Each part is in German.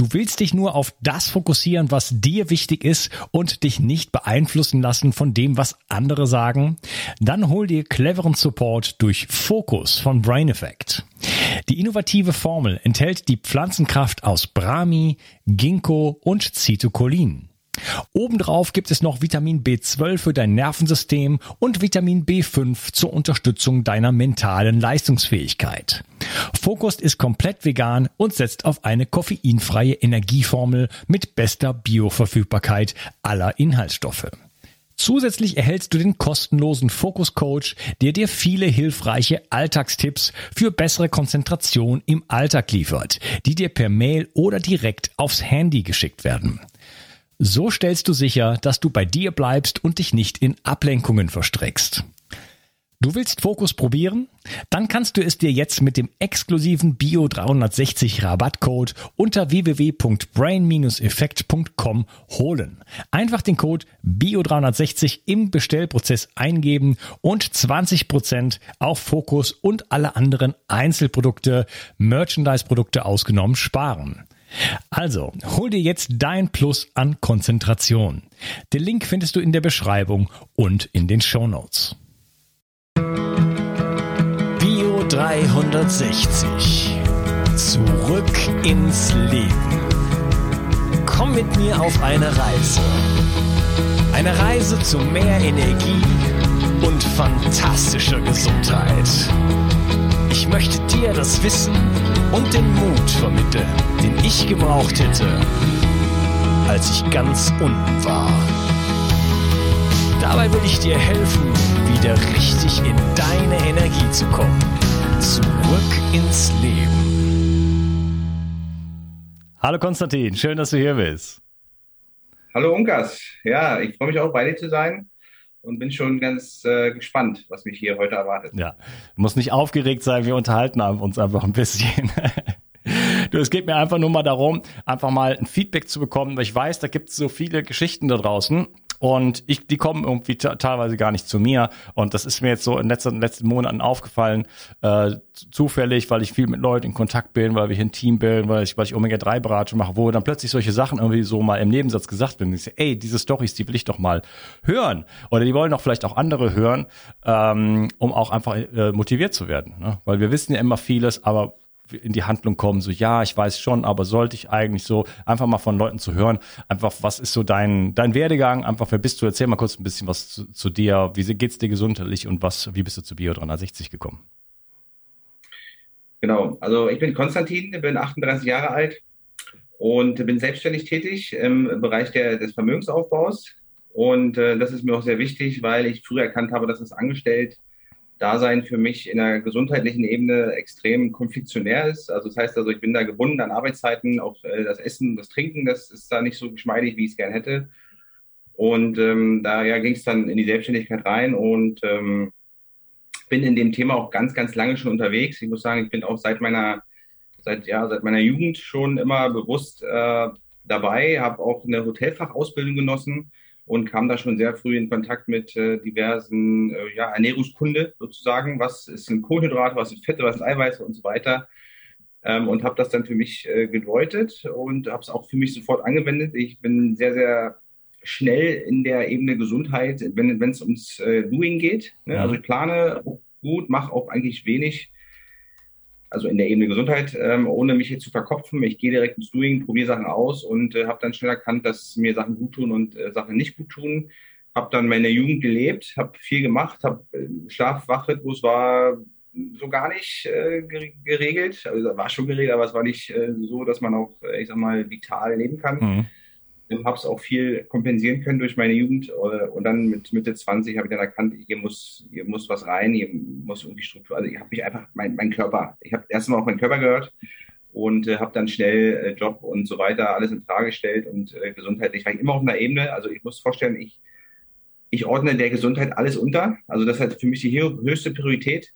Du willst dich nur auf das fokussieren, was dir wichtig ist und dich nicht beeinflussen lassen von dem, was andere sagen? Dann hol dir cleveren Support durch Fokus von Brain Effect. Die innovative Formel enthält die Pflanzenkraft aus Brahmi, Ginkgo und Citocholin. Obendrauf gibt es noch Vitamin B12 für dein Nervensystem und Vitamin B5 zur Unterstützung deiner mentalen Leistungsfähigkeit. Focus ist komplett vegan und setzt auf eine koffeinfreie Energieformel mit bester Bioverfügbarkeit aller Inhaltsstoffe. Zusätzlich erhältst du den kostenlosen Focus Coach, der dir viele hilfreiche Alltagstipps für bessere Konzentration im Alltag liefert, die dir per Mail oder direkt aufs Handy geschickt werden. So stellst du sicher, dass du bei dir bleibst und dich nicht in Ablenkungen verstrickst. Du willst Fokus probieren? Dann kannst du es dir jetzt mit dem exklusiven Bio 360 Rabattcode unter www.brain-effekt.com holen. Einfach den Code Bio 360 im Bestellprozess eingeben und 20% auf Fokus und alle anderen Einzelprodukte, Merchandise-Produkte ausgenommen sparen. Also, hol dir jetzt dein Plus an Konzentration. Den Link findest du in der Beschreibung und in den Show Notes. Bio 360. Zurück ins Leben. Komm mit mir auf eine Reise. Eine Reise zu mehr Energie und fantastischer Gesundheit. Ich möchte dir das Wissen und den Mut vermitteln, den ich gebraucht hätte, als ich ganz unten war. Dabei will ich dir helfen, wieder richtig in deine Energie zu kommen. Zurück ins Leben. Hallo Konstantin, schön, dass du hier bist. Hallo Unkas, ja, ich freue mich auch bei dir zu sein und bin schon ganz äh, gespannt, was mich hier heute erwartet. Ja, muss nicht aufgeregt sein, wir unterhalten uns einfach ein bisschen. Du, es geht mir einfach nur mal darum, einfach mal ein Feedback zu bekommen, weil ich weiß, da gibt es so viele Geschichten da draußen und ich, die kommen irgendwie teilweise gar nicht zu mir. Und das ist mir jetzt so in letzten, letzten Monaten aufgefallen, äh, zufällig, weil ich viel mit Leuten in Kontakt bin, weil wir hier ein Team bilden, weil ich, weil ich Omega-3-Beratung mache, wo dann plötzlich solche Sachen irgendwie so mal im Nebensatz gesagt werden. Ich sage, ey, diese Stories, die will ich doch mal hören. Oder die wollen doch vielleicht auch andere hören, ähm, um auch einfach äh, motiviert zu werden. Ne? Weil wir wissen ja immer vieles, aber in die Handlung kommen, so ja, ich weiß schon, aber sollte ich eigentlich so einfach mal von Leuten zu hören, einfach was ist so dein dein Werdegang, einfach wer bist du? Erzähl mal kurz ein bisschen was zu, zu dir, wie geht's dir gesundheitlich und was wie bist du zu Bio 360 gekommen? Genau, also ich bin Konstantin, bin 38 Jahre alt und bin selbstständig tätig im Bereich der, des Vermögensaufbaus und äh, das ist mir auch sehr wichtig, weil ich früher erkannt habe, dass das angestellt Dasein für mich in der gesundheitlichen Ebene extrem konfliktionär ist. Also das heißt also, ich bin da gebunden an Arbeitszeiten, auch äh, das Essen, das Trinken, das ist da nicht so geschmeidig, wie ich es gern hätte. Und ähm, da ja, ging es dann in die Selbstständigkeit rein und ähm, bin in dem Thema auch ganz, ganz lange schon unterwegs. Ich muss sagen, ich bin auch seit meiner, seit, ja, seit meiner Jugend schon immer bewusst äh, dabei, habe auch eine Hotelfachausbildung genossen und kam da schon sehr früh in Kontakt mit äh, diversen äh, ja, Ernährungskunde sozusagen. Was ist ein Kohlenhydrat, was sind Fette, was sind Eiweiße und so weiter. Ähm, und habe das dann für mich äh, gedeutet und habe es auch für mich sofort angewendet. Ich bin sehr, sehr schnell in der Ebene Gesundheit, wenn es ums äh, Doing geht. Ne? Also ich plane gut, mache auch eigentlich wenig also in der Ebene Gesundheit, ähm, ohne mich jetzt zu verkopfen. Ich gehe direkt ins Doing, probiere Sachen aus und äh, habe dann schnell erkannt, dass mir Sachen gut tun und äh, Sachen nicht gut tun. Habe dann meine Jugend gelebt, habe viel gemacht, habe äh, Schlaf-Wachrhythmus war so gar nicht äh, geregelt. Also war schon geregelt, aber es war nicht äh, so, dass man auch, äh, ich sag mal, vital leben kann. Mhm habe es auch viel kompensieren können durch meine Jugend. Äh, und dann mit Mitte 20 habe ich dann erkannt, hier muss, hier muss was rein, hier muss irgendwie Struktur. Also ich habe mich einfach, mein, mein Körper, ich habe erstmal auf meinen Körper gehört und äh, habe dann schnell äh, Job und so weiter alles in Frage gestellt und äh, gesundheitlich war ich immer auf einer Ebene. Also ich muss vorstellen, ich, ich ordne der Gesundheit alles unter. Also das hat für mich die höchste Priorität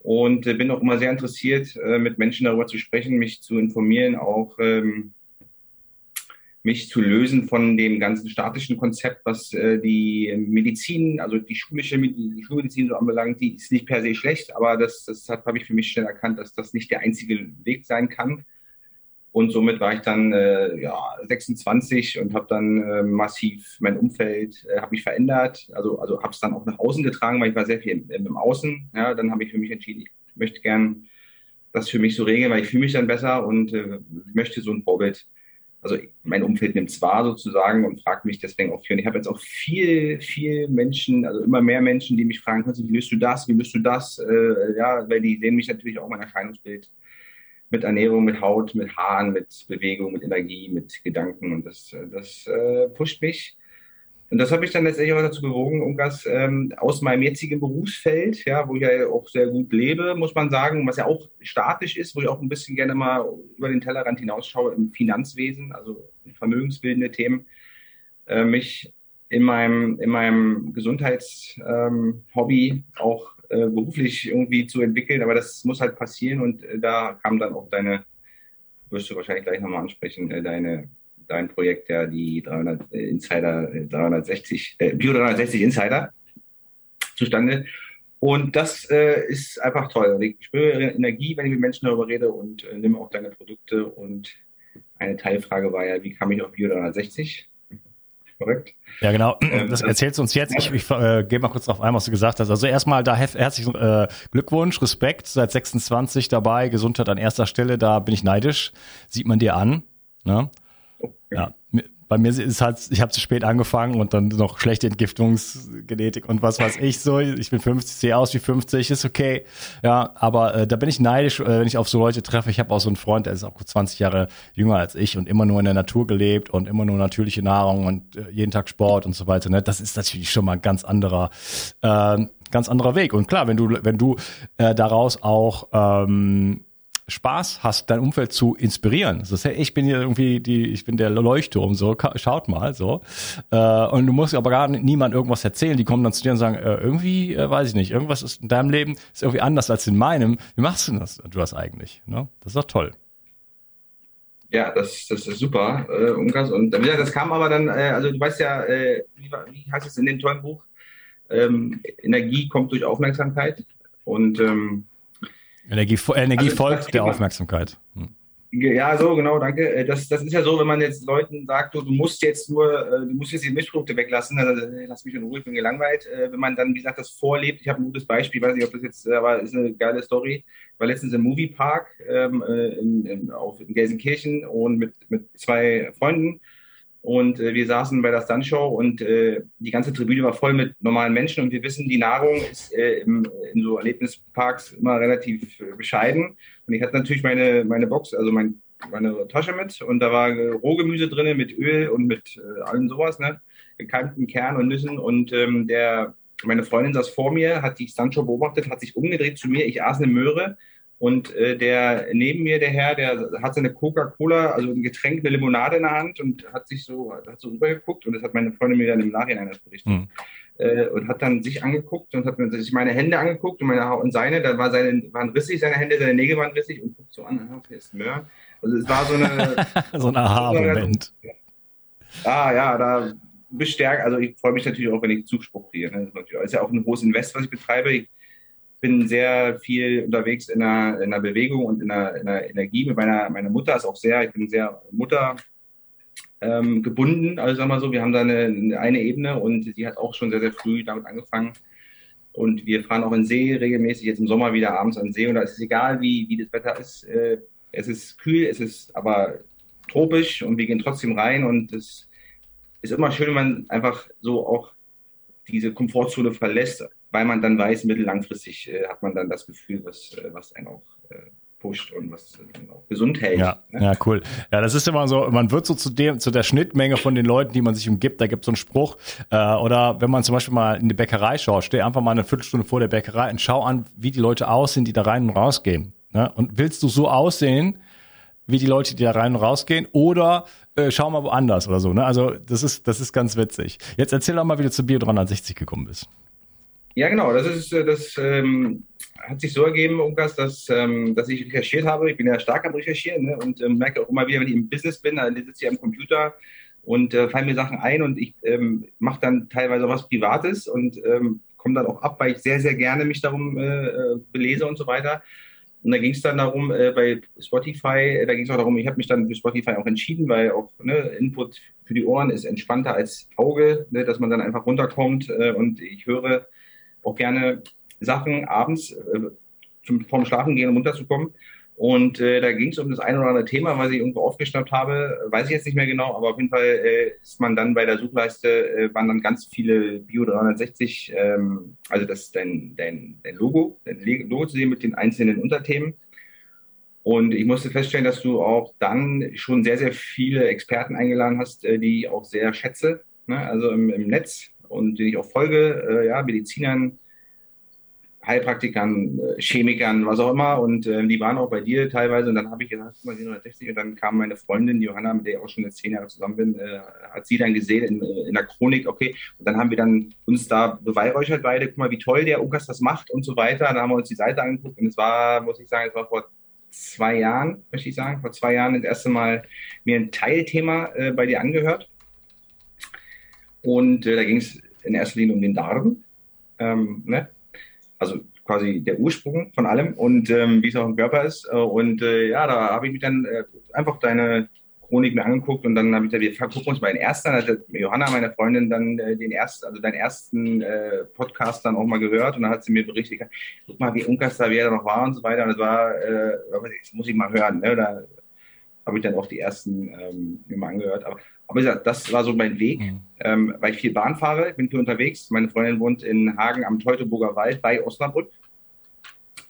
und äh, bin auch immer sehr interessiert, äh, mit Menschen darüber zu sprechen, mich zu informieren, auch ähm, mich zu lösen von dem ganzen statischen Konzept, was äh, die Medizin, also die schulische die Schulmedizin so anbelangt, die ist nicht per se schlecht, aber das, das habe ich für mich schnell erkannt, dass das nicht der einzige Weg sein kann. Und somit war ich dann äh, ja, 26 und habe dann äh, massiv mein Umfeld, äh, habe mich verändert, also, also habe es dann auch nach außen getragen, weil ich war sehr viel im, im Außen. Ja, dann habe ich für mich entschieden, ich möchte gern das für mich so regeln, weil ich fühle mich dann besser und äh, möchte so ein Vorbild. Also mein Umfeld nimmt es wahr sozusagen und fragt mich deswegen auch viel. Und ich habe jetzt auch viel, viel Menschen, also immer mehr Menschen, die mich fragen, wie löst du das, wie löst du das? Äh, ja, weil die sehen mich natürlich auch mein Erscheinungsbild mit Ernährung, mit Haut, mit Haaren, mit Bewegung, mit Energie, mit Gedanken und das, das äh, pusht mich. Und das habe ich dann letztendlich auch dazu bewogen, Ungas ähm, aus meinem jetzigen Berufsfeld, ja, wo ich ja auch sehr gut lebe, muss man sagen, was ja auch statisch ist, wo ich auch ein bisschen gerne mal über den Tellerrand hinausschaue im Finanzwesen, also vermögensbildende Themen, äh, mich in meinem, in meinem Gesundheitshobby ähm, auch äh, beruflich irgendwie zu entwickeln, aber das muss halt passieren und äh, da kam dann auch deine, wirst du wahrscheinlich gleich nochmal ansprechen, äh, deine, dein Projekt, ja, die 300 äh, Insider, 360, äh, Bio 360 Insider zustande. Und das äh, ist einfach toll. Ich spüre Energie, wenn ich mit Menschen darüber rede und äh, nehme auch deine Produkte. Und eine Teilfrage war ja, wie kam ich auf Bio 360? korrekt? Ja, genau. Ähm, das erzählst du uns jetzt. Ich, ich äh, gehe mal kurz auf ein, was du gesagt hast. Also erstmal da herzlichen äh, Glückwunsch, Respekt, seit 26 dabei, Gesundheit an erster Stelle, da bin ich neidisch, sieht man dir an. Ne? Ja, bei mir ist halt, ich habe zu spät angefangen und dann noch schlechte Entgiftungsgenetik und was weiß ich so. Ich bin 50, sehe aus wie 50, ist okay. Ja, aber äh, da bin ich neidisch, äh, wenn ich auf so Leute treffe. Ich habe auch so einen Freund, der ist auch 20 Jahre jünger als ich und immer nur in der Natur gelebt und immer nur natürliche Nahrung und äh, jeden Tag Sport und so weiter. Ne? Das ist natürlich schon mal ein ganz anderer, äh, ganz anderer Weg. Und klar, wenn du, wenn du äh, daraus auch ähm, Spaß hast, dein Umfeld zu inspirieren. Das ich bin hier irgendwie die, ich bin der Leuchtturm, so, schaut mal, so. Äh, und du musst aber gar niemand irgendwas erzählen. Die kommen dann zu dir und sagen, äh, irgendwie, äh, weiß ich nicht, irgendwas ist in deinem Leben ist irgendwie anders als in meinem. Wie machst du das, du das eigentlich? Ne? Das ist doch toll. Ja, das, das ist super, äh. Und das kam aber dann, also du weißt ja, wie, wie heißt es in dem tollen Buch? Ähm, Energie kommt durch Aufmerksamkeit. Und ähm, Energie, Energie also, folgt der Aufmerksamkeit. Hm. Ja, so, genau, danke. Äh, das, das ist ja so, wenn man jetzt Leuten sagt, du, du musst jetzt nur, äh, du musst jetzt die Milchprodukte weglassen, dann äh, lass mich in Ruhe, ich bin gelangweilt. Wenn man dann, wie gesagt, das vorlebt, ich habe ein gutes Beispiel, weiß nicht, ob das jetzt, aber ist eine geile Story. Ich war letztens im Moviepark ähm, in, in, auf, in Gelsenkirchen und mit, mit zwei Freunden und äh, wir saßen bei der Stunt-Show und äh, die ganze Tribüne war voll mit normalen Menschen. Und wir wissen, die Nahrung ist äh, im, in so Erlebnisparks immer relativ äh, bescheiden. Und ich hatte natürlich meine, meine Box, also mein, meine Tasche mit. Und da war Rohgemüse drin mit Öl und mit äh, allem sowas, ne? Gekeimten Kern und Nüssen. Und ähm, der, meine Freundin saß vor mir, hat die Stuntshow beobachtet, hat sich umgedreht zu mir. Ich aß eine Möhre und äh, der neben mir, der Herr, der hat seine Coca-Cola, also ein Getränk, eine Limonade in der Hand und hat sich so, hat so rübergeguckt und das hat meine Freundin mir dann im Nachhinein berichtet. Mhm. Äh, und hat dann sich angeguckt und hat sich meine Hände angeguckt und meine und seine, da war seine, waren rissig seine Hände, seine Nägel waren rissig und guckt so an, ah, okay, ist Möhr. Also es war so eine so ein Aha-Moment. Ah ja, da bestärkt, also ich freue mich natürlich auch, wenn ich Zuspruch kriege. Ne? Ist ja auch ein hohes Invest, was ich betreibe. Ich bin sehr viel unterwegs in der, in der Bewegung und in der, in der Energie. Mit meiner, meiner Mutter ist auch sehr, ich bin sehr Mutter ähm, gebunden. Also sag mal so, wir haben da eine, eine Ebene und sie hat auch schon sehr, sehr früh damit angefangen. Und wir fahren auch in See regelmäßig, jetzt im Sommer wieder abends an See. Und da ist es egal, wie, wie das Wetter ist. Äh, es ist kühl, es ist aber tropisch und wir gehen trotzdem rein. Und es ist immer schön, wenn man einfach so auch diese Komfortzone verlässt weil man dann weiß, mittellangfristig äh, hat man dann das Gefühl, was, äh, was einen auch äh, pusht und was äh, auch gesund hält. Ja, ne? ja, cool. Ja, das ist immer so, man wird so zu dem, zu der Schnittmenge von den Leuten, die man sich umgibt, da gibt es so einen Spruch. Äh, oder wenn man zum Beispiel mal in die Bäckerei schaut, steh einfach mal eine Viertelstunde vor der Bäckerei und schau an, wie die Leute aussehen, die da rein und rausgehen. Ne? Und willst du so aussehen, wie die Leute, die da rein und rausgehen, oder äh, schau mal woanders oder so. Ne? Also das ist, das ist ganz witzig. Jetzt erzähl doch mal, wie du zu Bio 360 gekommen bist. Ja, genau. Das ist äh, das ähm, hat sich so ergeben, Unkas, dass, ähm, dass ich recherchiert habe. Ich bin ja stark am Recherchieren ne? und ähm, merke auch immer wieder, wenn ich im Business bin, dann sitze ich am Computer und äh, fallen mir Sachen ein und ich ähm, mache dann teilweise was Privates und ähm, komme dann auch ab, weil ich sehr, sehr gerne mich darum äh, äh belese und so weiter. Und da ging es dann darum, äh, bei Spotify, äh, da ging es auch darum, ich habe mich dann für Spotify auch entschieden, weil auch ne, Input für die Ohren ist entspannter als Auge, ne, dass man dann einfach runterkommt. Äh, und ich höre auch gerne Sachen abends äh, zum, vorm Schlafen gehen, um runterzukommen. Und äh, da ging es um das eine oder andere Thema, was ich irgendwo aufgeschnappt habe, weiß ich jetzt nicht mehr genau, aber auf jeden Fall äh, ist man dann bei der Suchleiste, äh, waren dann ganz viele Bio 360, ähm, also das ist dein, dein, dein Logo, dein Logo zu sehen mit den einzelnen Unterthemen. Und ich musste feststellen, dass du auch dann schon sehr, sehr viele Experten eingeladen hast, äh, die ich auch sehr schätze, ne? also im, im Netz und die ich auch folge, äh, ja, Medizinern, Heilpraktikern, äh, Chemikern, was auch immer. Und äh, die waren auch bei dir teilweise. Und dann habe ich gesagt, mal 760. Und dann kam meine Freundin Johanna, mit der ich auch schon jetzt zehn Jahre zusammen bin, äh, hat sie dann gesehen in, äh, in der Chronik, okay. Und dann haben wir dann uns da beweihräuchert beide. Guck mal, wie toll der Unkas das macht und so weiter. Dann haben wir uns die Seite angeguckt. Und es war, muss ich sagen, es war vor zwei Jahren, möchte ich sagen, vor zwei Jahren das erste Mal mir ein Teilthema äh, bei dir angehört. Und äh, da ging es in erster Linie um den Darm. Ähm, ne? also quasi der Ursprung von allem und ähm, wie es auch im Körper ist. Äh, und äh, ja, da habe ich mich dann äh, einfach deine Chronik mir angeguckt und dann habe ich da, wir gucken uns mal den ersten, dann hat Johanna, meine Freundin, dann äh, den ersten, also deinen ersten äh, Podcast dann auch mal gehört und dann hat sie mir berichtet, guck mal, wie Unkas da, wer da noch war und so weiter. Und das war, äh, das muss ich mal hören. Ne? Da habe ich dann auch die ersten ähm, mir mal angehört. Aber aber wie gesagt, das war so mein Weg, mhm. ähm, weil ich viel Bahn fahre, bin viel unterwegs. Meine Freundin wohnt in Hagen am Teutoburger Wald bei Osnabrück.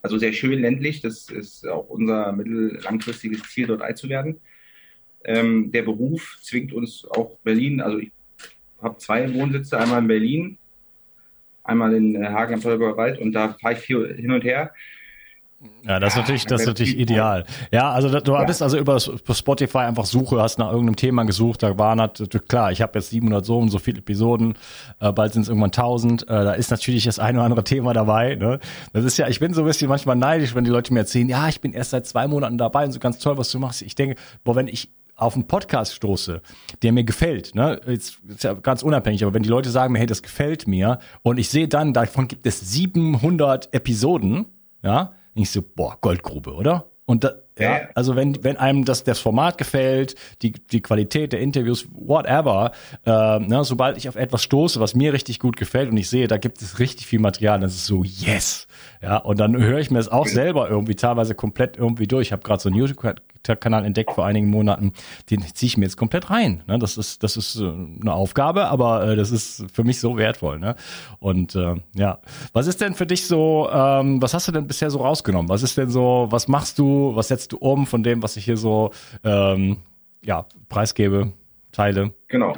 Also sehr schön ländlich. Das ist auch unser mittellangfristiges Ziel, dort alt zu werden. Ähm, der Beruf zwingt uns auch Berlin. Also ich habe zwei Wohnsitze, einmal in Berlin, einmal in äh, Hagen am Teutoburger Wald und da fahre ich viel hin und her. Ja, das ist natürlich, das ist natürlich ideal. Ja, also du ja. bist also über Spotify einfach Suche, hast nach irgendeinem Thema gesucht, da waren halt, klar, ich habe jetzt 700 so und so viele Episoden, äh, bald sind es irgendwann 1000, äh, da ist natürlich das eine oder andere Thema dabei. Ne? Das ist ja, ich bin so ein bisschen manchmal neidisch, wenn die Leute mir erzählen, ja, ich bin erst seit zwei Monaten dabei und so ganz toll, was du machst. Ich denke, boah, wenn ich auf einen Podcast stoße, der mir gefällt, ne, jetzt ist ja ganz unabhängig, aber wenn die Leute sagen mir, hey, das gefällt mir und ich sehe dann, davon gibt es 700 Episoden, ja, ich so, boah, Goldgrube, oder? Und da, ja, also wenn, wenn einem das, das Format gefällt, die, die Qualität der Interviews, whatever, äh, ne, sobald ich auf etwas stoße, was mir richtig gut gefällt und ich sehe, da gibt es richtig viel Material, das ist so, yes. Ja, und dann höre ich mir es auch selber irgendwie teilweise komplett irgendwie durch. Ich habe gerade so einen YouTube-Kanal entdeckt vor einigen Monaten, den ziehe ich mir jetzt komplett rein. Ne? Das ist, das ist äh, eine Aufgabe, aber äh, das ist für mich so wertvoll. Ne? Und äh, ja, was ist denn für dich so, ähm, was hast du denn bisher so rausgenommen? Was ist denn so, was machst du, was setzt du um von dem, was ich hier so ähm, ja, preisgebe, teile? Genau.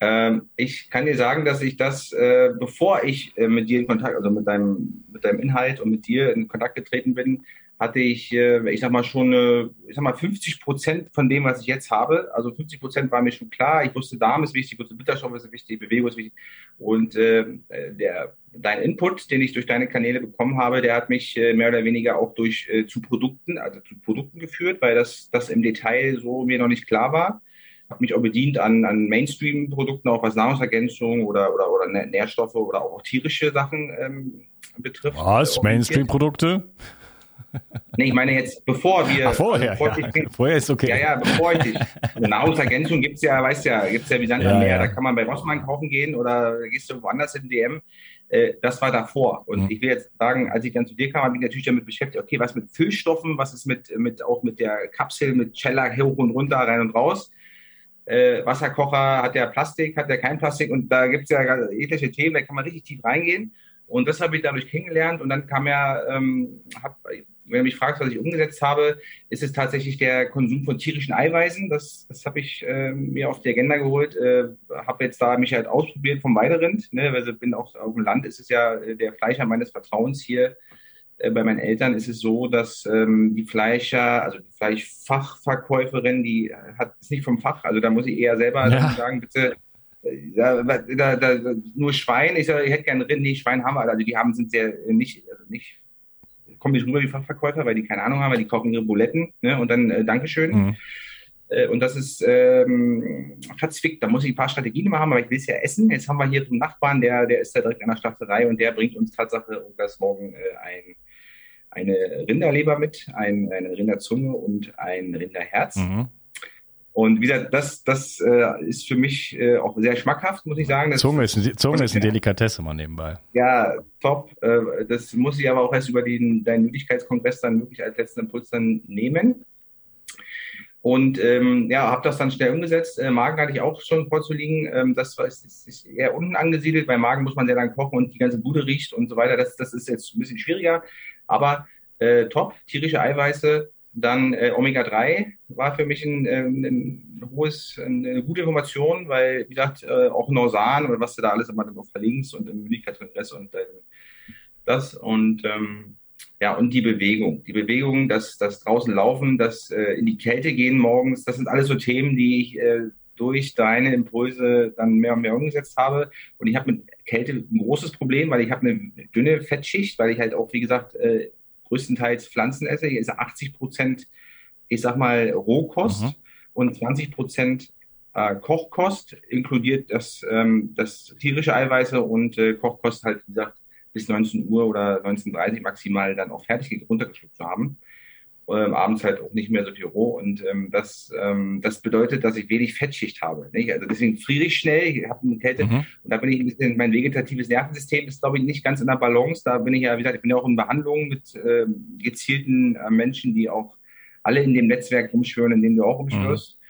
Ähm, ich kann dir sagen, dass ich das, äh, bevor ich äh, mit dir in Kontakt, also mit deinem, mit deinem Inhalt und mit dir in Kontakt getreten bin, hatte ich, äh, ich sag mal schon, äh, ich sag mal 50 Prozent von dem, was ich jetzt habe. Also 50 Prozent war mir schon klar. Ich wusste, Darm ist wichtig, ich wusste, Bitterstoff ist wichtig, Bewegung ist wichtig. Und äh, der, dein Input, den ich durch deine Kanäle bekommen habe, der hat mich äh, mehr oder weniger auch durch äh, zu Produkten, also zu Produkten geführt, weil das, das im Detail so mir noch nicht klar war habe mich auch bedient an, an Mainstream-Produkten, auch was Nahrungsergänzung oder, oder, oder Nährstoffe oder auch tierische Sachen ähm, betrifft. Was? Mainstream-Produkte? Nee, ich meine jetzt, bevor wir. Ach, vorher, bevor ja. Ich, vorher ist okay. Ja, ja, bevor ich dich. Also Nahrungsergänzung gibt es ja, weißt ja, gibt es ja wie Sand ja, Meer. Ja. Da kann man bei Rossmann kaufen gehen oder gehst du woanders in DM. Äh, das war davor. Und mhm. ich will jetzt sagen, als ich dann zu dir kam, habe ich natürlich damit beschäftigt, okay, was mit Füllstoffen, was ist mit, mit auch mit der Kapsel, mit Cella hoch und runter, rein und raus äh, Wasserkocher, hat der Plastik, hat der kein Plastik und da gibt es ja etliche Themen, da kann man richtig tief reingehen. Und das habe ich dadurch kennengelernt und dann kam ja, ähm, hab, wenn du mich fragst, was ich umgesetzt habe, ist es tatsächlich der Konsum von tierischen Eiweißen. Das, das habe ich äh, mir auf die Agenda geholt. Äh, habe jetzt da mich halt ausprobiert vom Weiderind. Ne? Also bin auch auf dem Land, ist es ja äh, der Fleischer meines Vertrauens hier äh, bei meinen Eltern ist es so, dass ähm, die Fleischer, also die Fleischfachverkäuferin, die hat es nicht vom Fach, also da muss ich eher selber ja. sagen, bitte, da, da, da, nur Schwein, ich, sag, ich hätte gerne Rind, nee, Schwein haben wir, also die haben, sind sehr nicht, also nicht, kommen nicht rüber wie Fachverkäufer, weil die keine Ahnung haben, weil die kaufen ihre Buletten, ne, und dann äh, Dankeschön. Mhm. Äh, und das ist ähm, verzwickt. Da muss ich ein paar Strategien haben, aber ich will es ja essen. Jetzt haben wir hier einen Nachbarn, der, der ist da direkt an der Schlachterei und der bringt uns Tatsache das morgen äh, ein eine Rinderleber mit, ein, eine Rinderzunge und ein Rinderherz. Mhm. Und wie gesagt, das, das äh, ist für mich äh, auch sehr schmackhaft, muss ich sagen. Das Zunge ist, Zunge ist eine Delikatesse mal nebenbei. Ja, top. Äh, das muss ich aber auch erst über den, deinen Müdigkeitskongress dann wirklich als letzten Impuls dann nehmen. Und ähm, ja, habe das dann schnell umgesetzt. Äh, Magen hatte ich auch schon vorzuliegen. Ähm, das war, ist, ist eher unten angesiedelt. Bei Magen muss man sehr lange kochen und die ganze Bude riecht und so weiter. Das, das ist jetzt ein bisschen schwieriger. Aber äh, top, tierische Eiweiße, dann äh, Omega-3 war für mich ein, ein, ein, hohes, eine gute Information, weil, wie gesagt, äh, auch Norsan oder was du da alles immer dann verlinkst und im Müdigkeitskongress und äh, das und ähm, ja, und die Bewegung. Die Bewegung, das, das draußen laufen, das äh, in die Kälte gehen morgens, das sind alles so Themen, die ich äh, durch deine Impulse dann mehr und mehr umgesetzt habe. Und ich habe mit Kälte ein großes Problem, weil ich habe eine dünne Fettschicht, weil ich halt auch, wie gesagt, äh, größtenteils Pflanzen esse. Hier ist 80 Prozent, ich sag mal, Rohkost mhm. und 20 Prozent äh, Kochkost, inkludiert das, ähm, das tierische Eiweiße und äh, Kochkost halt, wie gesagt, bis 19 Uhr oder 19.30 Uhr maximal dann auch fertig runtergeschluckt zu haben ähm, abends halt auch nicht mehr so viel roh. Und ähm, das, ähm, das bedeutet, dass ich wenig Fettschicht habe. Nicht? Also deswegen friere ich schnell, ich habe eine Kälte mhm. und da bin ich ein bisschen, mein vegetatives Nervensystem ist, glaube ich, nicht ganz in der Balance. Da bin ich ja, wie gesagt, ich bin ja auch in Behandlung mit äh, gezielten äh, Menschen, die auch alle in dem Netzwerk rumschwören, in dem du auch rumschwörst. Mhm.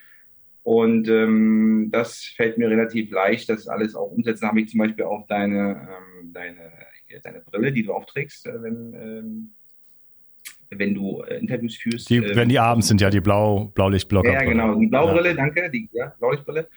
Und ähm, das fällt mir relativ leicht, das alles auch umsetzen. Habe ich zum Beispiel auch deine, ähm, deine, deine Brille, die du auch trägst, äh, wenn, ähm, wenn du äh, Interviews führst. Die, äh, wenn die abends sind, ja, die Blau, Blaulichtblocker. Ja, genau, die Blaubrille, ja. danke, die ja, Blaulichtbrille.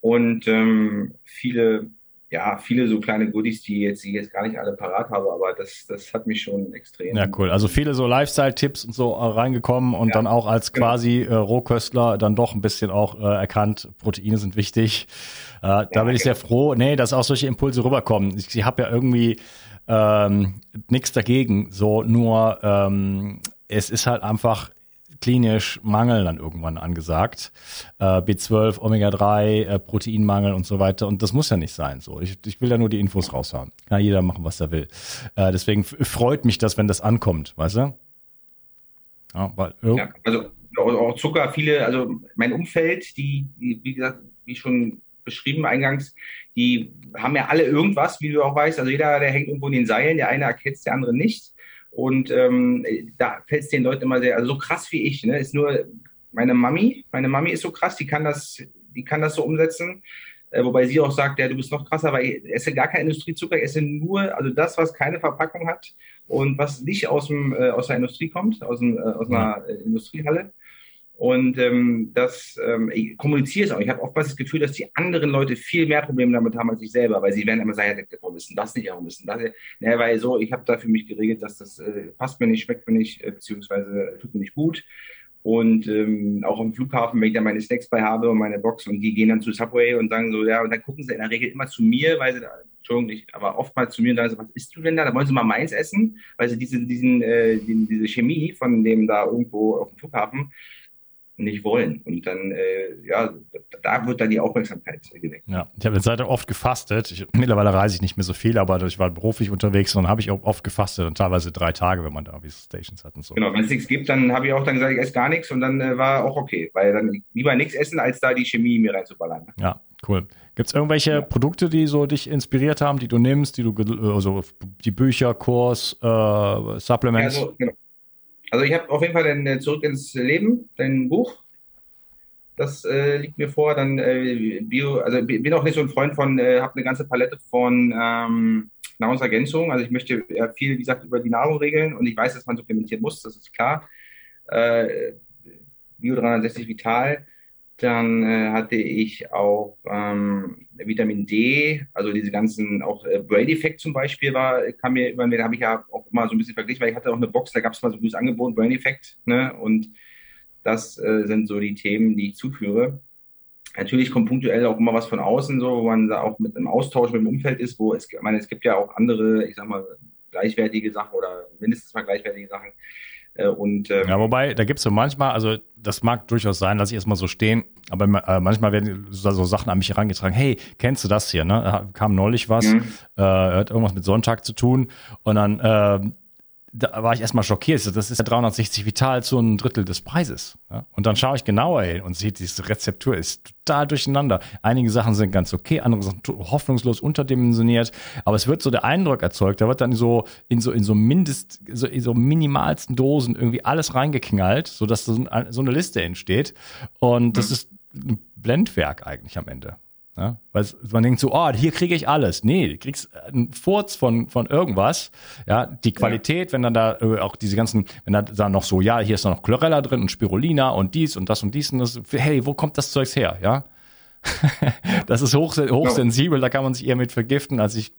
Und ähm, viele, ja, viele so kleine Goodies, die jetzt, die jetzt gar nicht alle parat habe, aber das, das hat mich schon extrem. Ja, cool. Also viele so Lifestyle-Tipps und so äh, reingekommen und ja, dann auch als genau. quasi äh, Rohköstler dann doch ein bisschen auch äh, erkannt, Proteine sind wichtig. Äh, da bin ich genau. sehr froh, nee, dass auch solche Impulse rüberkommen. Ich, ich habe ja irgendwie ähm, nichts dagegen. So nur ähm, es ist halt einfach klinisch Mangel dann irgendwann angesagt. Äh, B12, Omega-3, äh, Proteinmangel und so weiter. Und das muss ja nicht sein. So, ich, ich will ja nur die Infos raushauen. Kann jeder machen, was er will. Äh, deswegen freut mich das, wenn das ankommt, weißt du? Ja, weil, ja, also auch Zucker, viele, also mein Umfeld, die, die wie gesagt, wie schon beschrieben eingangs, die haben ja alle irgendwas, wie du auch weißt. Also jeder, der hängt irgendwo in den Seilen, der eine erkennt der andere nicht. Und ähm, da fällt es den Leuten immer sehr, also so krass wie ich, ne, ist nur meine Mami. Meine Mami ist so krass, die kann das, die kann das so umsetzen. Äh, wobei sie auch sagt, ja, du bist noch krasser, weil ich esse gar kein Industriezucker, ich esse nur, also das, was keine Verpackung hat und was nicht aus, dem, äh, aus der Industrie kommt, aus, dem, äh, aus einer äh, Industriehalle. Und ähm, das ähm, ich kommuniziere es auch. Ich habe oftmals das Gefühl, dass die anderen Leute viel mehr Probleme damit haben als ich selber, weil sie werden immer sagen, ja, warum müssen das nicht, warum müssen das nicht. Naja, weil so, ich habe da für mich geregelt, dass das äh, passt mir nicht, schmeckt mir nicht, äh, beziehungsweise tut mir nicht gut. Und ähm, auch am Flughafen, wenn ich da meine Snacks bei habe und meine Box und die gehen dann zu Subway und sagen so, ja, und dann gucken sie in der Regel immer zu mir, weil sie da, Entschuldigung, nicht, aber oftmals zu mir und sagen so, was isst du denn da? Da wollen sie mal meins essen, weil sie diese, diesen, äh, die, diese Chemie von dem da irgendwo auf dem Flughafen, nicht wollen. Und dann, äh, ja, da wird dann die Aufmerksamkeit geweckt. Ja, ich habe jetzt seit oft gefastet. Ich, mittlerweile reise ich nicht mehr so viel, aber ich war beruflich unterwegs und habe ich auch oft gefastet und teilweise drei Tage, wenn man da wie Stations hat und so. Genau, wenn es nichts gibt, dann habe ich auch dann gesagt, ich esse gar nichts und dann äh, war auch okay, weil dann lieber nichts essen, als da die Chemie mir reinzuballern. Ja, cool. Gibt es irgendwelche ja. Produkte, die so dich inspiriert haben, die du nimmst, die du, also die Bücher, Kurs, äh, Supplements? Ja, also, genau. Also ich habe auf jeden Fall dann äh, Zurück ins Leben, dein Buch. Das äh, liegt mir vor. Dann äh, Bio, also bin auch nicht so ein Freund von, äh, habe eine ganze Palette von ähm, Nahrungsergänzungen. Also ich möchte viel, wie gesagt, über die Nahrung regeln und ich weiß, dass man supplementieren muss, das ist klar. Äh, Bio 360 Vital dann äh, hatte ich auch ähm, Vitamin D, also diese ganzen, auch äh, Brain Effect zum Beispiel war, kam mir über den habe ich ja auch immer so ein bisschen verglichen, weil ich hatte auch eine Box, da gab es mal so ein gutes Angebot, Brain Effect, ne? Und das äh, sind so die Themen, die ich zuführe. Natürlich kommt punktuell auch immer was von außen, so, wo man da auch mit einem Austausch mit dem Umfeld ist, wo es, ich meine, es gibt ja auch andere, ich sag mal, gleichwertige Sachen oder mindestens mal gleichwertige Sachen, und, ähm, ja, wobei, da gibt es so manchmal, also das mag durchaus sein, lasse ich erstmal so stehen, aber äh, manchmal werden so, so, Sachen an mich herangetragen, hey, kennst du das hier, ne? Da kam neulich was, mhm. äh, hat irgendwas mit Sonntag zu tun und dann äh, da war ich erstmal schockiert. Das ist ja 360 Vital zu einem Drittel des Preises. Und dann schaue ich genauer hin und sehe, diese Rezeptur ist total durcheinander. Einige Sachen sind ganz okay, andere sind hoffnungslos unterdimensioniert. Aber es wird so der Eindruck erzeugt, da wird dann so in so, in so mindest, so, in so minimalsten Dosen irgendwie alles reingeknallt, sodass so, so eine Liste entsteht. Und das mhm. ist ein Blendwerk eigentlich am Ende. Ja, weil man denkt so, oh, hier kriege ich alles. Nee, du kriegst einen Furz von, von irgendwas. Ja, die Qualität, ja. wenn dann da äh, auch diese ganzen, wenn da dann noch so, ja, hier ist noch Chlorella drin und Spirulina und dies und das und dies und das. Hey, wo kommt das Zeugs her? Ja, das ist hoch, hochsensibel, da kann man sich eher mit vergiften, als ich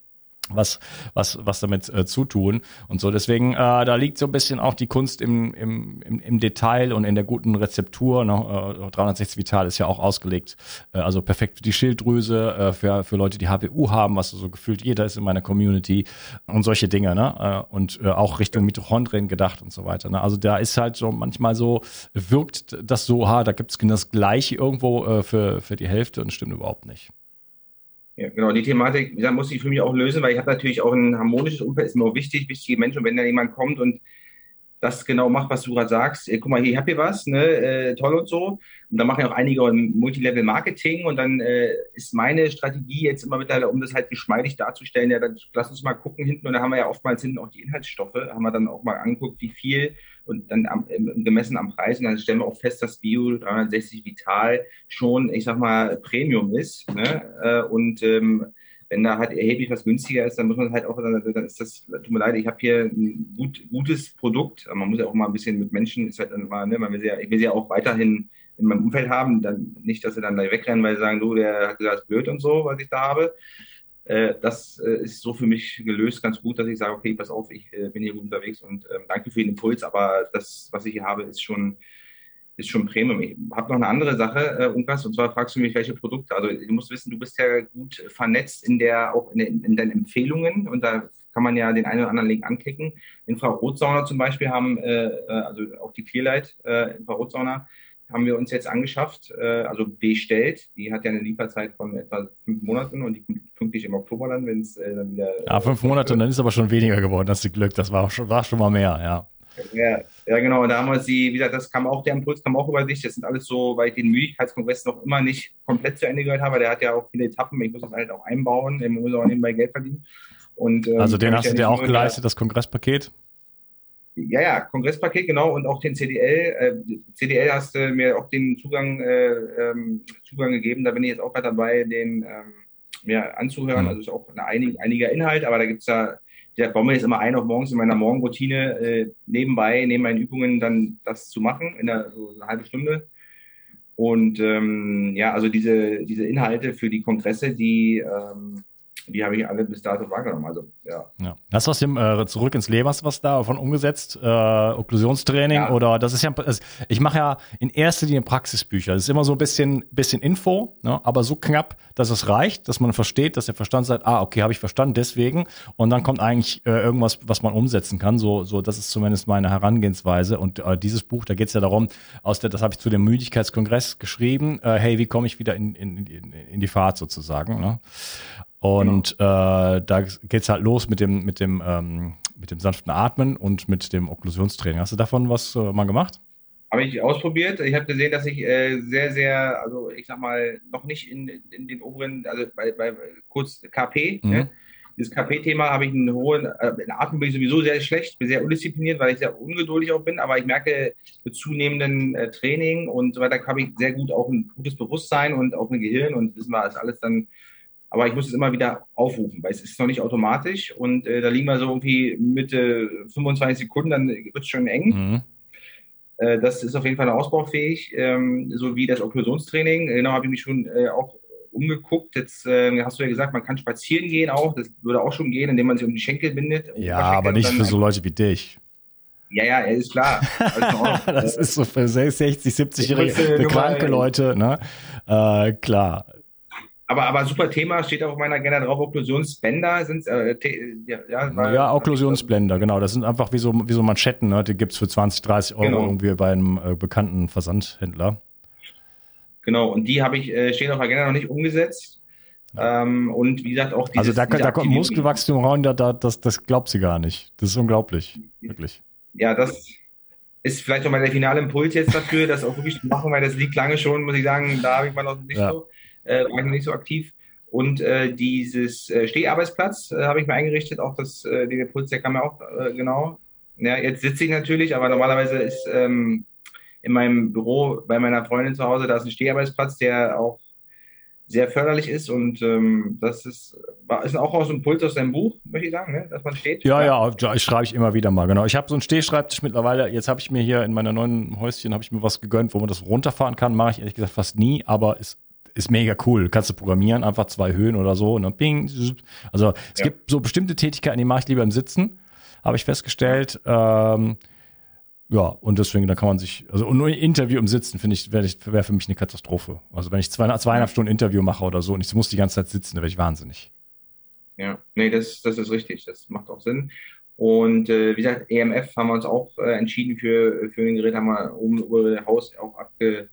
was was was damit äh, zutun und so deswegen äh, da liegt so ein bisschen auch die Kunst im, im, im, im Detail und in der guten Rezeptur ne? äh, 360 Vital ist ja auch ausgelegt. Äh, also perfekt für die Schilddrüse äh, für für Leute die HPU haben was so gefühlt jeder ist in meiner Community und solche Dinge ne? Äh, und äh, auch Richtung Mitochondrien gedacht und so weiter ne? Also da ist halt so manchmal so wirkt das so ha da gibt's das gleiche irgendwo äh, für für die Hälfte und stimmt überhaupt nicht ja, genau, die Thematik, da muss ich für mich auch lösen, weil ich habe natürlich auch ein harmonisches Umfeld, ist mir auch wichtig, wichtige Menschen. Wenn da jemand kommt und das genau macht, was du gerade sagst, guck mal, hier, ich habe hier was, ne, äh, toll und so. Und da machen ja auch einige Multilevel-Marketing und dann äh, ist meine Strategie jetzt immer mittlerweile, um das halt geschmeidig darzustellen, ja, dann lass uns mal gucken hinten und da haben wir ja oftmals hinten auch die Inhaltsstoffe, haben wir dann auch mal angeguckt, wie viel und dann am, gemessen am Preis und dann stellen wir auch fest, dass Bio 360 Vital schon, ich sag mal, Premium ist. Ne? Äh, und ähm, wenn da halt erheblich was günstiger ist, dann muss man halt auch, dann ist das, tut mir leid, ich habe hier ein gut, gutes Produkt, man muss ja auch mal ein bisschen mit Menschen, ist halt mal, ne, man will ja, ich will sie ja auch weiterhin in meinem Umfeld haben, dann nicht, dass sie dann gleich wegrennen, weil sie sagen, du, der hat gesagt, blöd und so, was ich da habe. Äh, das äh, ist so für mich gelöst ganz gut, dass ich sage, okay, pass auf, ich äh, bin hier gut unterwegs und ähm, danke für den Impuls, aber das, was ich hier habe, ist schon, ist schon Premium. Ich habe noch eine andere Sache, äh, Unkas, und zwar fragst du mich, welche Produkte. Also du musst wissen, du bist ja gut vernetzt in der, auch in, in deinen Empfehlungen und da kann man ja den einen oder anderen Link anklicken. Infrarotsauna zum Beispiel haben, äh, also auch die Clearlight äh, Infrarotsauna, haben wir uns jetzt angeschafft, äh, also bestellt. Die hat ja eine Lieferzeit von etwa fünf Monaten und die kommt pünktlich im Oktober dann, wenn es äh, dann wieder. Ja, fünf Monate und dann ist aber schon weniger geworden, hast du Glück. Das war schon, war schon mal mehr, ja. Ja, ja, genau. Und da haben wir sie, wie gesagt, das kam auch, der Impuls kam auch über sich. Das sind alles so, weil ich den Müdigkeitskongress noch immer nicht komplett zu Ende gehört habe. Der hat ja auch viele Etappen. Ich muss das halt auch einbauen. Ich muss auch nebenbei Geld verdienen. Und, ähm, also den hast du dir auch geleistet, das Kongresspaket? Ja, ja, Kongresspaket, genau, und auch den CDL. Äh, CDL hast du mir auch den Zugang, äh, ähm, Zugang gegeben. Da bin ich jetzt auch gerade dabei, den ähm, mir anzuhören. Mhm. Also ist auch eine einig, einiger Inhalt, aber da gibt's ja, der baue mir jetzt immer ein, auch morgens in meiner Morgenroutine äh, nebenbei, neben meinen Übungen dann das zu machen, in der, so eine halbe Stunde. Und ähm, ja, also diese, diese Inhalte für die Kongresse, die ähm, die habe ich alle bis dato wahrgenommen. Also, ja. ja. Hast du aus dem äh, Zurück ins Leben, hast du was davon umgesetzt? Äh, Okklusionstraining ja. oder das ist ja, also ich mache ja in erster Linie Praxisbücher. Das ist immer so ein bisschen, bisschen Info, ne, aber so knapp, dass es reicht, dass man versteht, dass der Verstand sagt, ah, okay, habe ich verstanden, deswegen. Und dann kommt eigentlich äh, irgendwas, was man umsetzen kann. So, so, das ist zumindest meine Herangehensweise. Und äh, dieses Buch, da geht es ja darum, aus der, das habe ich zu dem Müdigkeitskongress geschrieben, äh, hey, wie komme ich wieder in, in, in, in die Fahrt sozusagen. Ne? Und genau. äh, da geht's halt los mit dem, mit dem, ähm, mit dem sanften Atmen und mit dem Okklusionstraining. Hast du davon was äh, mal gemacht? Habe ich ausprobiert. Ich habe gesehen, dass ich äh, sehr, sehr, also ich sag mal, noch nicht in, in den oberen, also bei, bei kurz KP, mhm. ne? dieses KP-Thema habe ich einen hohen, äh, in Atmen bin ich sowieso sehr schlecht, bin sehr undiszipliniert, weil ich sehr ungeduldig auch bin, aber ich merke mit zunehmendem äh, Training und so weiter habe ich sehr gut auch ein gutes Bewusstsein und auch ein Gehirn und wissen wir, ist alles dann aber ich muss es immer wieder aufrufen, weil es ist noch nicht automatisch und äh, da liegen wir so irgendwie Mitte 25 Sekunden, dann wird es schon eng. Mhm. Äh, das ist auf jeden Fall ausbaufähig, ähm, so wie das Okklusionstraining. Genau, habe ich mich schon äh, auch umgeguckt. Jetzt äh, hast du ja gesagt, man kann spazieren gehen auch. Das würde auch schon gehen, indem man sich um die Schenkel bindet. Ja, aber nicht für so Leute wie dich. Ja, ja, ist klar. Also das ist so für 60, 70-jährige kranke Leute, ne? Äh, klar. Aber, aber super Thema, steht auch auf meiner Agenda drauf, Okklusionsbänder sind äh, ja, ja, ja, Okklusionsblender, genau. Das sind einfach wie so, wie so Manschetten, ne? Die gibt's für 20, 30 Euro genau. irgendwie bei einem äh, bekannten Versandhändler. Genau, und die habe ich, äh, stehen auf der Agenda noch nicht umgesetzt. Ähm, und wie gesagt, auch dieses, Also da, da kommt Muskelwachstum rein, da, da, das, das glaubt sie gar nicht. Das ist unglaublich. Wirklich. Ja, das ist vielleicht noch mal der finale Impuls jetzt dafür, das auch wirklich zu machen, weil das liegt lange schon, muss ich sagen, da habe ich mal noch nicht ja. so, äh, war ich noch nicht so aktiv. Und äh, dieses äh, Steharbeitsplatz äh, habe ich mir eingerichtet, auch das, äh, den Impuls, der kam ja auch äh, genau. Ja, jetzt sitze ich natürlich, aber normalerweise ist ähm, in meinem Büro bei meiner Freundin zu Hause, da ist ein Steharbeitsplatz, der auch sehr förderlich ist und ähm, das ist, ist auch aus Puls aus deinem Buch, möchte ich sagen, ne? dass man steht. Ja, ja, ja ich schreibe ich immer wieder mal, genau. Ich habe so einen Stehschreibtisch mittlerweile, jetzt habe ich mir hier in meiner neuen Häuschen, habe ich mir was gegönnt, wo man das runterfahren kann, mache ich ehrlich gesagt fast nie, aber ist ist mega cool. Kannst du programmieren, einfach zwei Höhen oder so und dann ping. Also es ja. gibt so bestimmte Tätigkeiten, die mache ich lieber im Sitzen, habe ich festgestellt. Ähm, ja, und deswegen, da kann man sich, also und nur ein Interview im Sitzen, finde ich, wäre wär für mich eine Katastrophe. Also wenn ich zwei, zweieinhalb Stunden Interview mache oder so und ich muss die ganze Zeit sitzen, dann wäre ich wahnsinnig. Ja, nee, das, das ist richtig, das macht auch Sinn. Und äh, wie gesagt, EMF haben wir uns auch äh, entschieden für, für ein Gerät, haben wir oben über Haus auch abge,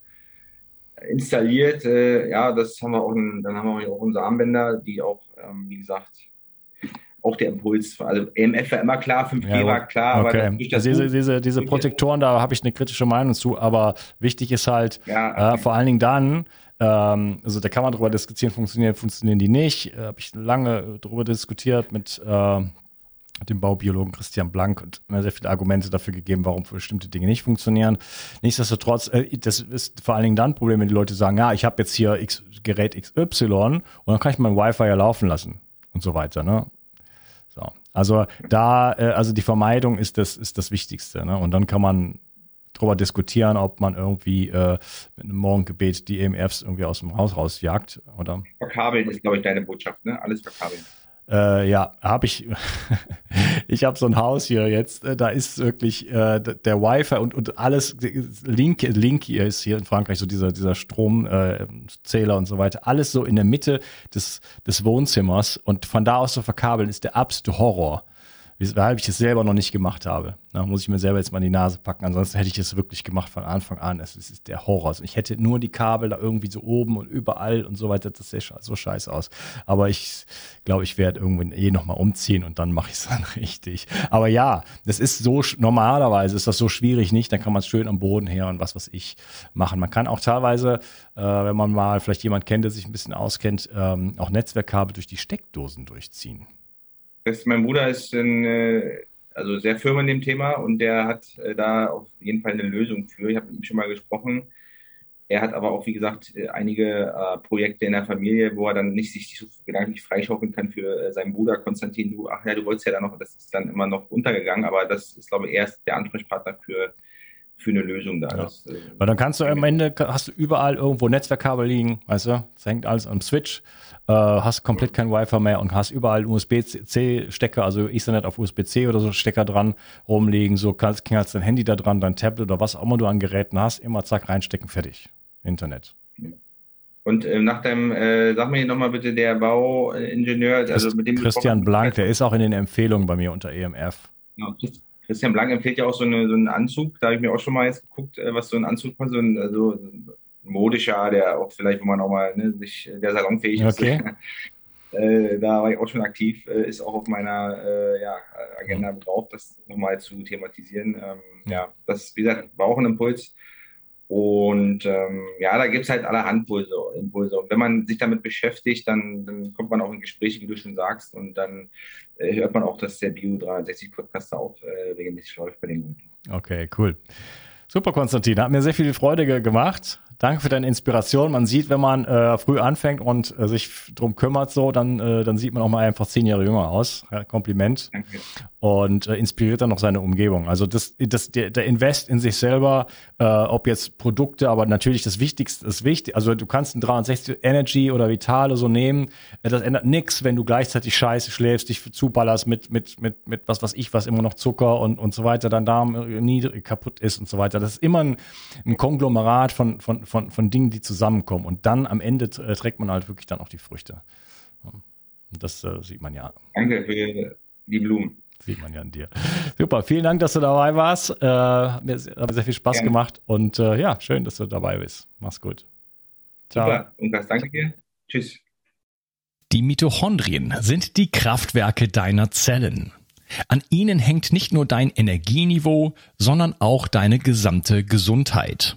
installiert. Äh, ja, das haben wir auch, ein, dann haben wir auch unsere Armbänder, die auch, ähm, wie gesagt, auch der Impuls. Also EMF war immer klar, 5G ja, war klar, okay. aber das also diese, diese, diese Protektoren, da habe ich eine kritische Meinung zu, aber wichtig ist halt, ja, okay. äh, vor allen Dingen dann, ähm, also da kann man drüber diskutieren, funktionieren, funktionieren die nicht. Äh, habe ich lange drüber diskutiert mit äh, dem Baubiologen Christian Blank und mir sehr viele Argumente dafür gegeben, warum bestimmte Dinge nicht funktionieren. Nichtsdestotrotz, äh, das ist vor allen Dingen dann ein Problem, wenn die Leute sagen, ja, ich habe jetzt hier X, Gerät XY und dann kann ich mein Wi-Fi ja laufen lassen und so weiter. Ne? So. Also da, äh, also die Vermeidung ist das, ist das Wichtigste. Ne? Und dann kann man darüber diskutieren, ob man irgendwie äh, mit einem Morgengebet die EMFs irgendwie aus dem Haus rausjagt. Oder? Verkabeln ist, glaube ich, deine Botschaft, ne? Alles verkabeln. Äh, ja, habe ich. ich habe so ein Haus hier jetzt. Äh, da ist wirklich äh, der Wi-Fi und, und alles. Link, Link hier ist hier in Frankreich so dieser dieser Stromzähler äh, und so weiter. Alles so in der Mitte des des Wohnzimmers und von da aus zu verkabeln ist der absolute Horror weshalb ich es selber noch nicht gemacht habe. Da muss ich mir selber jetzt mal die Nase packen. Ansonsten hätte ich es wirklich gemacht von Anfang an. Es ist der Horror. Also ich hätte nur die Kabel da irgendwie so oben und überall und so weiter. Das sähe so scheiße aus. Aber ich glaube, ich werde irgendwann eh nochmal umziehen und dann mache ich es dann richtig. Aber ja, das ist so, normalerweise ist das so schwierig nicht. Dann kann man es schön am Boden her und was was ich machen. Man kann auch teilweise, äh, wenn man mal vielleicht jemand kennt, der sich ein bisschen auskennt, ähm, auch Netzwerkkabel durch die Steckdosen durchziehen. Das, mein Bruder ist ein, äh, also sehr firm in dem Thema und der hat äh, da auf jeden Fall eine Lösung für. Ich habe mit ihm schon mal gesprochen. Er hat aber auch, wie gesagt, äh, einige äh, Projekte in der Familie, wo er dann nicht sich so gedanklich freischaufeln kann für äh, seinen Bruder Konstantin. Du, ach ja, du wolltest ja dann noch, das ist dann immer noch untergegangen, aber das ist, glaube ich, erst der Ansprechpartner für für eine Lösung da. Ja. Das, äh, Weil dann kannst du am Ende, hast du überall irgendwo Netzwerkkabel liegen, weißt du, das hängt alles am Switch, äh, hast komplett kein Wi-Fi mehr und hast überall USB-C-Stecker, also Ethernet auf USB-C oder so Stecker dran rumliegen, so kannst, kannst dein Handy da dran, dein Tablet oder was auch immer du an Geräten hast, immer zack reinstecken, fertig. Internet. Und äh, nach deinem, äh, sag mir nochmal bitte der Bauingenieur, also mit dem Christian Blank, der ist auch in den Empfehlungen bei mir unter EMF. Genau, Christian Blank empfiehlt ja auch so, eine, so einen Anzug. Da habe ich mir auch schon mal jetzt geguckt, äh, was so ein Anzug war, so ein, also ein modischer, der auch vielleicht, wo man auch mal ne, sich, der salonfähig okay. ist. äh, da war ich auch schon aktiv, äh, ist auch auf meiner äh, ja, Agenda drauf, das nochmal zu thematisieren. Ähm, ja, das, wie gesagt, war auch ein Impuls. Und ähm, ja, da gibt es halt allerhand Impulse. Und wenn man sich damit beschäftigt, dann, dann kommt man auch in Gespräche, wie du schon sagst, und dann äh, hört man auch, dass der Bio 360 Podcast auch äh, regelmäßig läuft bei den Guten. Okay, cool. Super, Konstantin. Hat mir sehr viel Freude gemacht. Danke für deine Inspiration. Man sieht, wenn man äh, früh anfängt und äh, sich drum kümmert, so, dann, äh, dann sieht man auch mal einfach zehn Jahre jünger aus. Ja, Kompliment. Danke. Und äh, inspiriert dann noch seine Umgebung. Also das, das, der, der Invest in sich selber, äh, ob jetzt Produkte, aber natürlich das Wichtigste ist wichtig. Also du kannst ein 360 Energy oder Vitale so nehmen. Äh, das ändert nichts, wenn du gleichzeitig scheiße schläfst, dich zuballerst mit, mit, mit, mit was was ich, was immer noch Zucker und, und so weiter, dein Darm niedrig kaputt ist und so weiter. Das ist immer ein, ein Konglomerat von, von, von, von Dingen, die zusammenkommen. Und dann am Ende äh, trägt man halt wirklich dann auch die Früchte. Und das äh, sieht man ja. Danke für die Blumen. Sieht man ja an dir. Super, vielen Dank, dass du dabei warst. Äh, hat mir sehr, hat sehr viel Spaß Gerne. gemacht und äh, ja, schön, dass du dabei bist. Mach's gut. Ciao. Super, und was danke dir. Tschüss. Die Mitochondrien sind die Kraftwerke deiner Zellen. An ihnen hängt nicht nur dein Energieniveau, sondern auch deine gesamte Gesundheit.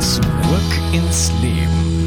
Zurück ins Leben.